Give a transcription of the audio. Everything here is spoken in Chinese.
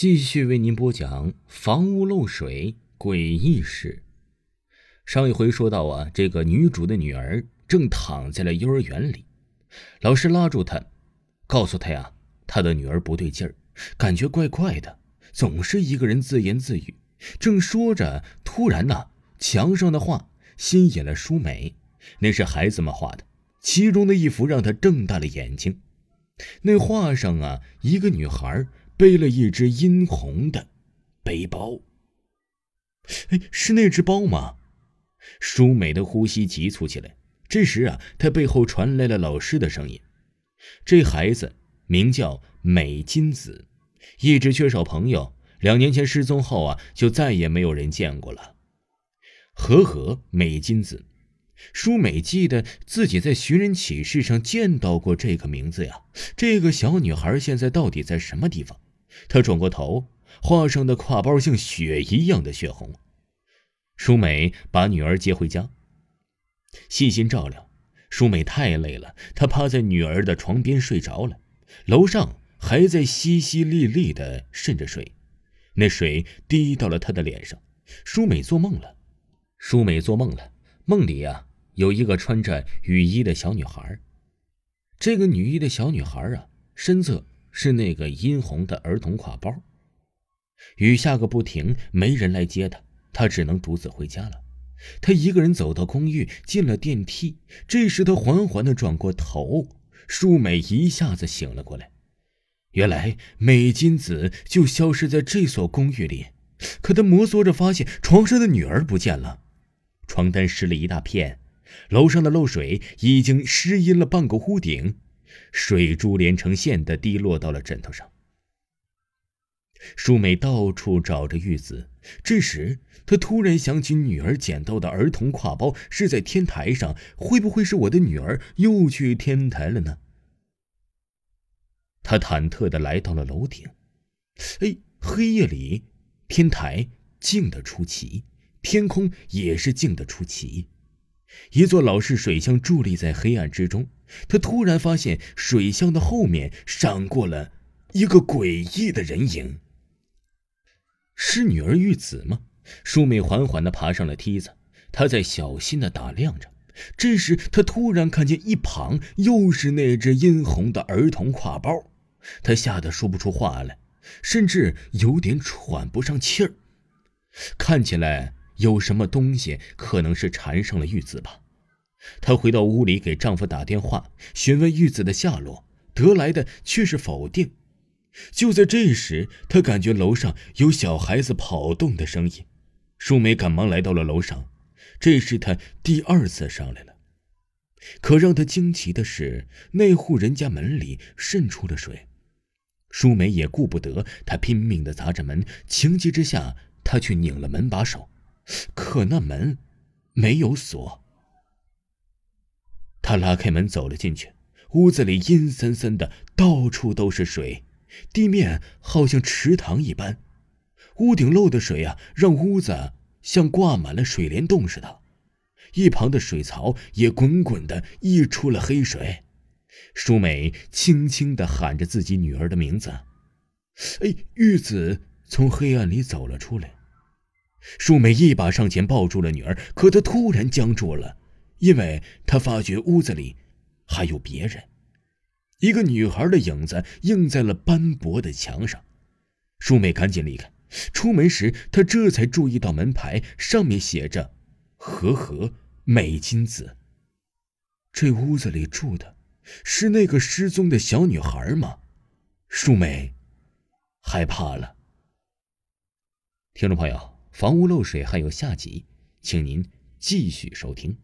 继续为您播讲房屋漏水诡异事。上一回说到啊，这个女主的女儿正躺在了幼儿园里，老师拉住她，告诉她呀，她的女儿不对劲儿，感觉怪怪的，总是一个人自言自语。正说着，突然呐，墙上的画吸引了舒美，那是孩子们画的，其中的一幅让她瞪大了眼睛。那画上啊，一个女孩。背了一只殷红的背包。哎，是那只包吗？舒美的呼吸急促起来。这时啊，她背后传来了老师的声音：“这孩子名叫美金子，一直缺少朋友。两年前失踪后啊，就再也没有人见过了。”和和美金子，舒美记得自己在寻人启事上见到过这个名字呀。这个小女孩现在到底在什么地方？他转过头，画上的挎包像血一样的血红。舒美把女儿接回家，细心照料。舒美太累了，她趴在女儿的床边睡着了。楼上还在淅淅沥沥的渗着水，那水滴到了她的脸上。舒美做梦了，舒美做梦了，梦里呀有一个穿着雨衣的小女孩。这个女衣的小女孩啊，身侧。是那个殷红的儿童挎包。雨下个不停，没人来接他，他只能独自回家了。他一个人走到公寓，进了电梯。这时，他缓缓的转过头，舒美一下子醒了过来。原来美金子就消失在这所公寓里。可他摩挲着，发现床上的女儿不见了，床单湿了一大片，楼上的漏水已经湿阴了半个屋顶。水珠连成线的滴落到了枕头上。舒美到处找着玉子，这时她突然想起女儿捡到的儿童挎包是在天台上，会不会是我的女儿又去天台了呢？她忐忑的来到了楼顶，哎，黑夜里，天台静得出奇，天空也是静得出奇。一座老式水箱伫立在黑暗之中，他突然发现水箱的后面闪过了一个诡异的人影。是女儿玉子吗？舒美缓缓地爬上了梯子，她在小心地打量着。这时，她突然看见一旁又是那只殷红的儿童挎包，她吓得说不出话来，甚至有点喘不上气儿，看起来。有什么东西可能是缠上了玉子吧？她回到屋里给丈夫打电话询问玉子的下落，得来的却是否定。就在这时，她感觉楼上有小孩子跑动的声音。舒美赶忙来到了楼上，这是她第二次上来了。可让她惊奇的是，那户人家门里渗出了水。舒美也顾不得，她拼命地砸着门，情急之下，她去拧了门把手。可那门没有锁。他拉开门走了进去，屋子里阴森森的，到处都是水，地面好像池塘一般，屋顶漏的水啊，让屋子像挂满了水帘洞似的，一旁的水槽也滚滚的溢出了黑水。舒美轻轻的喊着自己女儿的名字，哎，玉子从黑暗里走了出来。树美一把上前抱住了女儿，可她突然僵住了，因为她发觉屋子里还有别人，一个女孩的影子映在了斑驳的墙上。树美赶紧离开，出门时她这才注意到门牌上面写着“和和美金子”。这屋子里住的是那个失踪的小女孩吗？树美害怕了。听众朋友。房屋漏水还有下集，请您继续收听。